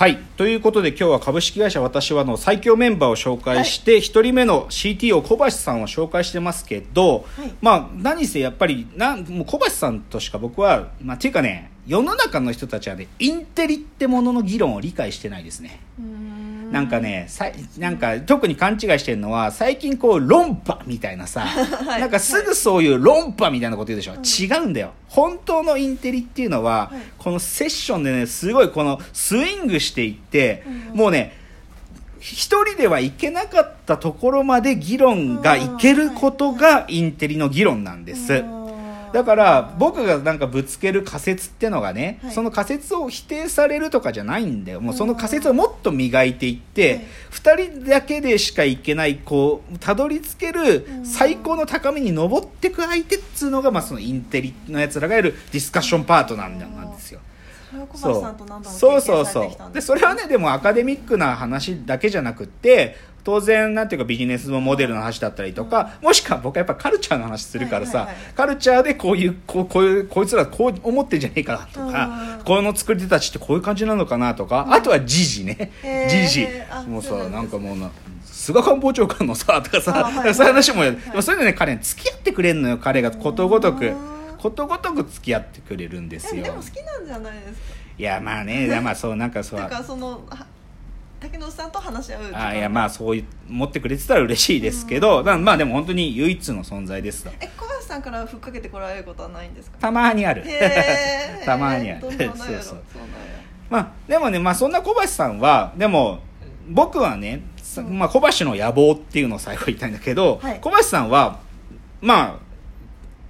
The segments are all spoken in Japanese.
はい。ということで今日は株式会社私はの最強メンバーを紹介して、一人目の CTO 小橋さんを紹介してますけど、はい。まあ何せやっぱりなんもう小橋さんとしか僕はまあっていうかね世の中の人たちはねインテリってものの議論を理解してないですね。なんかね、さいなんか特に勘違いしてるのは最近こう論破みたいなさ、はい。なんかすぐそういう論破みたいなこと言うでしょ、違うんだよ。本当のインテリっていうのは、はい。このセッションでねすごいこのスイングしていって、うん。もうね一人ではいけなかったところまで議論がいけることがインテリの議論なんです。だから僕がなんかぶつける仮説ってのがね、はい。その仮説を否定されるとかじゃないんだよ。もうその仮説をもっと磨いていって、はい。2人だけでしかいけないこうたどり着けるうん。最高の高みに登っていく相手っつうのが、まあ、そのインテリのやつらがやるディスカッションパートナーなんですよ。そう。そう経そうそう。んでそれはねでもアカデミックな話だけじゃなくって当然なんていうかビジネスのモデルの話だったりとか、もしくは僕はやっぱカルチャーの話するからさ、カルチャーでこういうこうこういうこいつらこう思ってんじゃねえかなとか、うんこの作り手たちってこういう感じなのかなとか、あとは時事ね時事あもうさなんかもうな菅官房長官のさとかさ、そういう話もやる、はいでもそういうのね彼ね付き合ってくれるのよ彼がことごとくうんことごとく付き合ってくれるんですよでも好きなんじゃないですかいやまあねまあそうなんかそうなんかそのは竹野内さんと話し合うあいやまあそういう持ってくれてたら嬉しいですけど、まあまあでも本当に唯一の存在ですとえ小橋さんからふっかけてこられることはないんですか？たまにある。たまにある。そうそう。まあでもねまあそんな小橋さんはでも僕はね、さうん。まあ、小橋の野望っていうのを最後言いたいんだけど、はい。小橋さんはまあ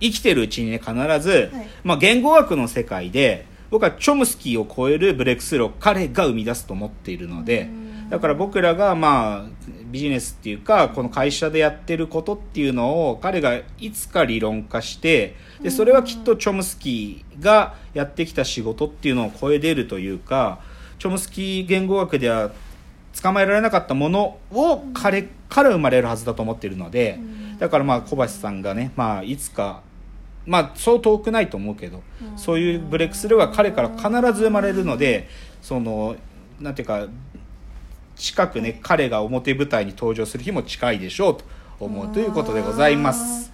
生きてるうちにね必ず、はい。まあ、言語学の世界で僕はチョムスキーを超えるブレイクスルーを彼が生み出すと思っているのでうん。だから僕らがまあビジネスっていうかこの会社でやってることっていうのを彼がいつか理論化してでそれはきっとチョムスキーがやってきた仕事っていうのを超え出るというかチョムスキー言語学では捕まえられなかったものを彼から生まれるはずだと思っているのでうん。だからまあ小橋さんがね、まあ、いつかまあそう遠くないと思うけどうんそういうブレイクスルーは彼から必ず生まれるのでそのなんていうか近くね彼が表舞台に登場する日も近いでしょうと思うということでございます。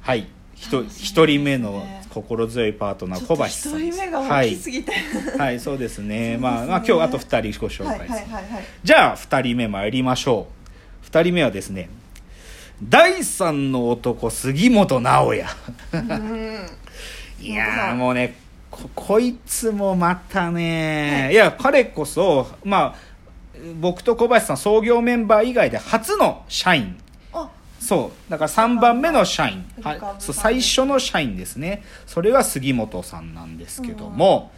はい一人目の心強いパートナー小橋さん。一人目が大はい、きすぎて、はい、そうですね。そうですねまあ、まあ、今日あと二人ご紹はい、介です。はいはいはいじゃあ二人目参りましょう。二人目はですね。第三の男杉本直哉。うん。いやーもうねここいつもまたね、い、や彼こそまあ僕と小橋さん創業メンバー以外で初の社員。あ。そう。だから3番目の社員、はい、そう最初の社員ですね。それが杉本さんなんですけども、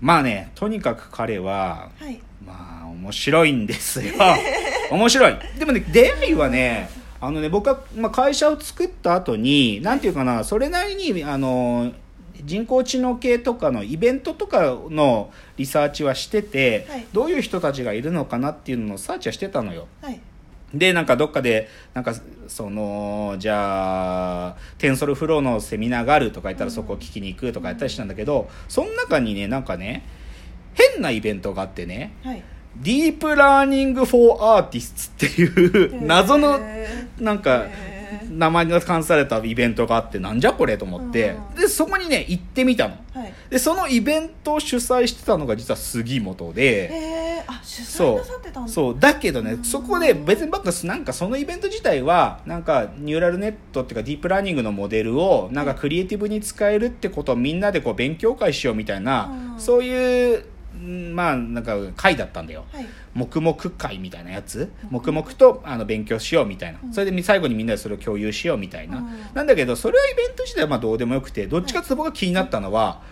まあねとにかく彼ははい。まあ面白いんですよ。面白い。でもね出会いはねあのね僕は、まあ、会社を作った後になんていうかなそれなりにあの人工知能系とかのイベントとかのリサーチはしてて、はい。どういう人たちがいるのかなっていうのをサーチはしてたのよ。はい。でなんかどっかでなんかそのじゃあテンソルフローのセミナーがあるとか言ったらそこを聞きに行くとかやったりしたんだけど、その中にねなんかね変なイベントがあってねはい Deep Learning for Artist っていう謎のなんか名前が冠されたイベントがあってなんじゃこれと思って。うん。でそこにね行ってみたの。はい。でそのイベントを主催してたのが実は杉本で。えー、あ主催そなさってたんだ。う。そう。だけどねそこで別に僕はなんかそのイベント自体はなんかニューラルネットっていうかディープラーニングのモデルをなんかクリエイティブに使えるってことをみんなでこう勉強会しようみたいなうん。そういううんまあなんか会だったんだよ。はい。黙々会みたいなやつ？黙々とあの勉強しようみたいな。うん。それで最後にみんなでそれを共有しようみたいな、うん。なんだけどそれはイベント自体はまあどうでもよくてどっちかっていうと僕が気になったのは、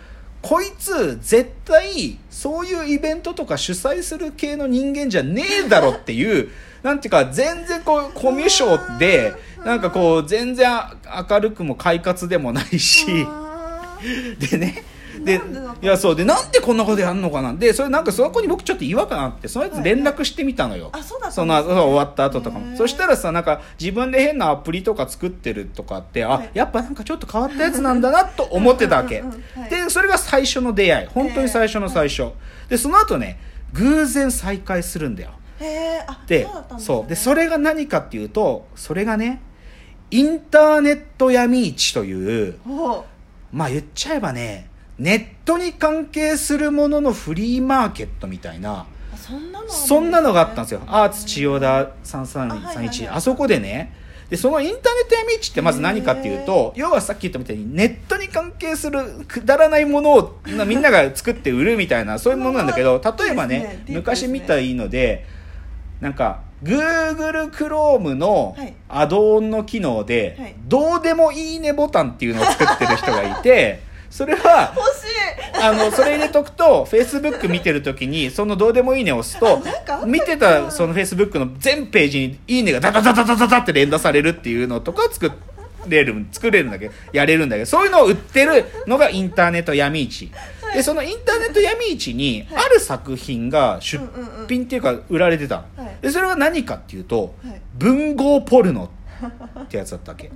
こいつ絶対そういうイベントとか主催する系の人間じゃねえだろっていう なんていうか全然こうコミュ障でなんかこう全然明るくも快活でもないし。でねでいやそうでなんでこんなことやんのかなでそれなんかそこに僕ちょっと違和感あってそのやつ連絡してみたのよ、あそうだったそのそう終わった後とかも。そしたらさなんか自分で変なアプリとか作ってるとかってあ、はい。やっぱなんかちょっと変わったやつなんだなと思ってたわけ。でそれが最初の出会い本当に最初の最初でその後ね偶然再会するんだよへえあでそうでそうでそれが何かっていうとそれがねインターネット闇市というおまあ言っちゃえばねネットに関係するもののフリーマーケットみたいなあそんなのがあったんですよ。アーツ千代田あはいはい3331はい。あそこでね。でそのインターネット闇市ってまず何かっていうと要はさっき言ったみたいにネットに関係するくだらないものをなみんなが作って売るみたいなそういうものなんだけど例えばねね。昔見たいいのでなんか Google Chrome のはい。アドオンの機能で、はい。どうでもいいねボタンっていうのを作ってる人がいて それは欲しい。あのそれ入れとくと Facebook 見てる時にそのどうでもいいねを押すとなんかあった見てたその Facebook の全ページにいいねがダダダダダダダって連打されるっていうのとか作れる作れるんだけどやれるんだけどそういうのを売ってるのがインターネット闇市。でそのインターネット闇市にある作品が出品っていうか売られてたでそれは何かっていうとはい。文豪ポルノってやつだったわけ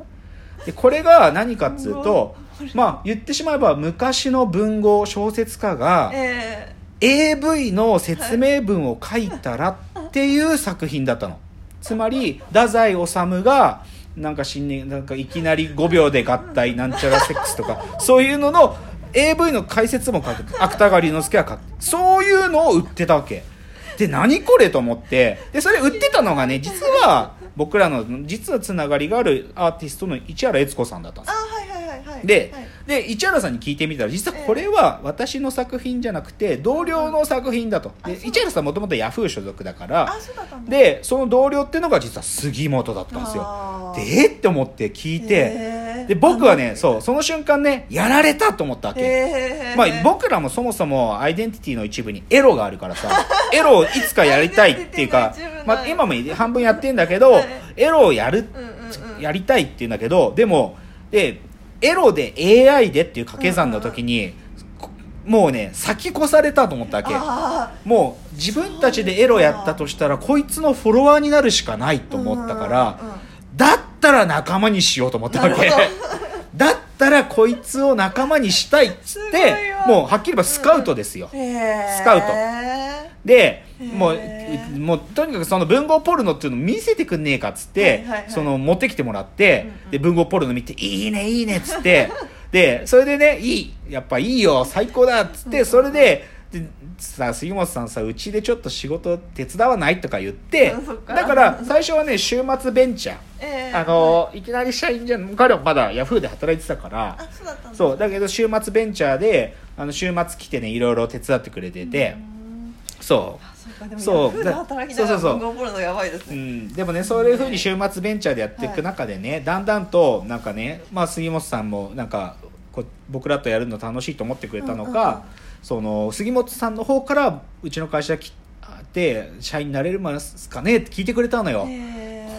でこれが何かっつうとまあ言ってしまえば昔の文豪小説家がえ AV の説明文を書いたらっていう作品だったの。つまり太宰治がなんか新年なんかいきなり5秒で合体なんちゃらセックスとかそういうのの AV の解説も書く。芥川龍之介は書く。そういうのを売ってたわけ。で何これと思って。でそれ売ってたのがね実は僕らの実はつながりがあるアーティストの市原悦子さんだったんです。ー、あはいはいはいはい。ではい。で市原さんに聞いてみたら実はこれは私の作品じゃなくて同僚の作品だと。で市原さんもともとヤフー所属だからあそうだったんだ。でその同僚っていうのが実は杉本だったんですよ。でえって思って聞いてで僕はねそうその瞬間ねやられたと思ったわけ。まあ、僕らもそもそもアイデンティティの一部にエロがあるからさ エロをいつかやりたいっていうかまあ、今も半分やってんだけど、はい。エロをやる、うんうんうん。やりたいっていうんだけどでもでエロで AI でっていう掛け算の時に、こもうね先越されたと思ったわけ。あもう自分たちでエロやったとしたらこいつのフォロワーになるしかないと思ったから、うんうんうん。だったら仲間にしようと思ったわけ。だったらこいつを仲間にしたいっつってもうはっきり言えばスカウトですよ、うんスカウト。でもうもうとにかくその文豪ポルノっていうのを見せてくんねえかっつって、その持ってきてもらって、で文豪ポルノ見て「いいねいいね」っつってでそれでね「いいやっぱいいよ最高だ」っつって、うん。それででさ杉本さんさうちでちょっと仕事手伝わないとか言ってだから最初はね週末ベンチャー、えーあのいきなり社員じゃん。彼はまだヤフーで働いてたから。あそうだけど週末ベンチャーであの週末来てねいろいろ手伝ってくれてて、うん。そう。あそう働きながら文豪ポルノやばいですうねん、でもねそういうふうに週末ベンチャーでやっていく中でね、だんだんとなんかね、まあ、杉本さんもなんかこう僕らとやるの楽しいと思ってくれたのか、うんうんうん。その杉本さんの方からうちの会社来て社員になれるますかねって聞いてくれたのよ、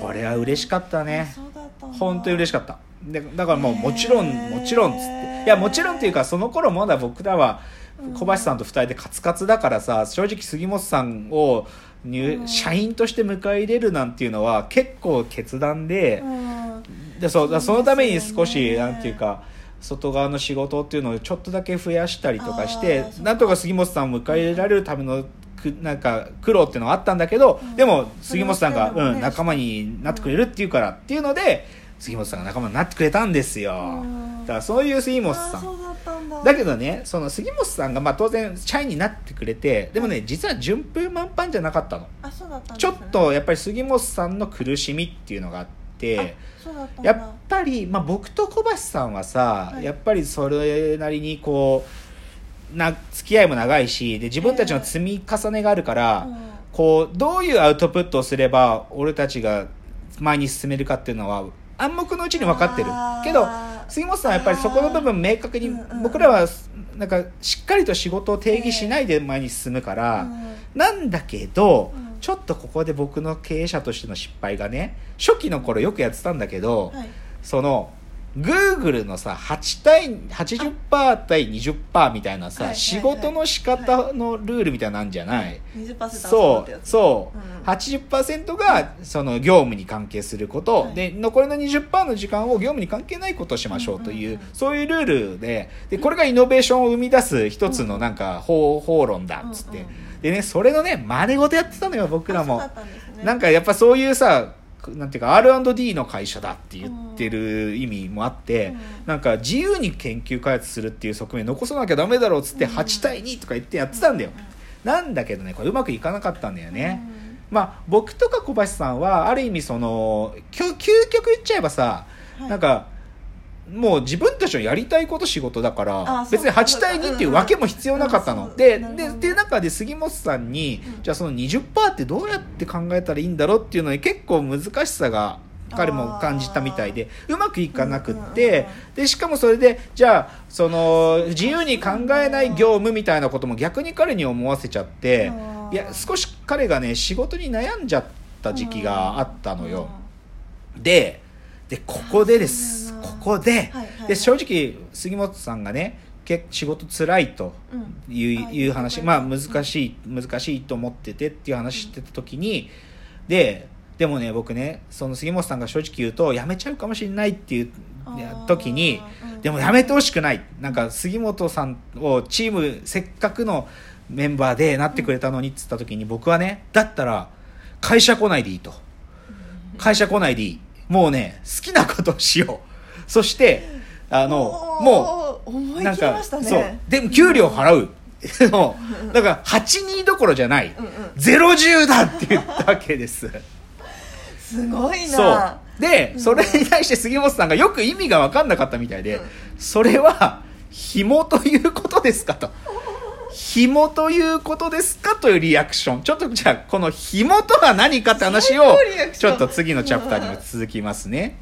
これは嬉しかったね。た本当に嬉しかった。でだからもうもちろんもちろんっつって。いやもちろんっていうかその頃まだ僕らはうん。小橋さんと2人でカツカツだからさ正直杉本さんを入うん。社員として迎え入れるなんていうのは結構決断でうん。でそうだそのために少しね。なんていうか外側の仕事っていうのをちょっとだけ増やしたりとかしてなんとか杉本さんを迎え入れられるためのくなんか苦労っていうのがあったんだけど、うん。でも杉本さんが、ね。うん、仲間になってくれるっていうからっていうので杉本さんが仲間になってくれたんですよ、うん。だからそういう杉本さん。うだけどねその杉本さんがまあ当然社員になってくれてでもね実は順風満帆じゃなかったの。ね。ちょっとやっぱり杉本さんの苦しみっていうのがあってあそうだったんだ。やっぱり、まあ、僕と小橋さんはさ、はい。やっぱりそれなりにこうな付き合いも長いしで自分たちの積み重ねがあるから、うん。こうどういうアウトプットをすれば俺たちが前に進めるかっていうのは暗黙のうちに分かってる。けど杉本さんはやっぱりそこの部分明確に僕らはなんかしっかりと仕事を定義しないで前に進むから、うん。なんだけど、うんちょっとここで僕の経営者としての失敗がね初期の頃よくやってたんだけど、はい。その Google のさ8対80%対20%みたいなさ、はいはいはい。仕事の仕方のルールみたいなのあんじゃない、20%そう。そう、うん。80%がその業務に関係すること、はい。で残りの20%の時間を業務に関係ないことをしましょうという,、うん。うんうんそういうルールで。でこれがイノベーションを生み出す一つのなんか方法論だっつって、うんうんでねそれのね真似事やってたのよ僕らも。ね。なんかやっぱそういうさなんていうか R&D の会社だって言ってる意味もあって、うん。なんか自由に研究開発するっていう側面残さなきゃダメだろうっつってうん。8対2とか言ってやってたんだよ、なんだけどねこれうまくいかなかったんだよね、まあ僕とか小橋さんはある意味その究究極言っちゃえばさ、はい。なんかもう自分たちのやりたいこと仕事だから別に8対2っていうわけも必要なかったの、ででっていう中で杉本さんに、うんじゃあその20%ってどうやって考えたらいいんだろうっていうのに結構難しさが彼も感じたみたいでうまくいかなくって、でしかもそれでじゃあその自由に考えない業務みたいなことも逆に彼に思わせちゃっていや少し彼がね仕事に悩んじゃった時期があったのよ。ででここでですここで,、はいはいで正直杉本さんがねけ仕事つらいとうん。いう,、あいう話言まあ難しい難しいと思っててっていう話してた時に、ででもね僕ねその杉本さんが正直言うと辞めちゃうかもしれないっていう時にでもやめてほしくない。なんか杉本さんをチームせっかくのメンバーでなってくれたのにっつった時に僕はねだったら会社来ないでいいと。会社来ないでいい。もうね好きなことをしようそしてあのもう思いうなんか切りましたね。そう。でも給料払う。もうだから82どころじゃない。うんうん。010だって言ったわけです。すごいな。そう。で、うん。それに対して杉本さんがよく意味が分かんなかったみたいで、うん。それは紐ということですかと。紐ということですかというリアクション。ちょっとじゃあこの紐とは何かって話をちょっと次のチャプターにも続きますね。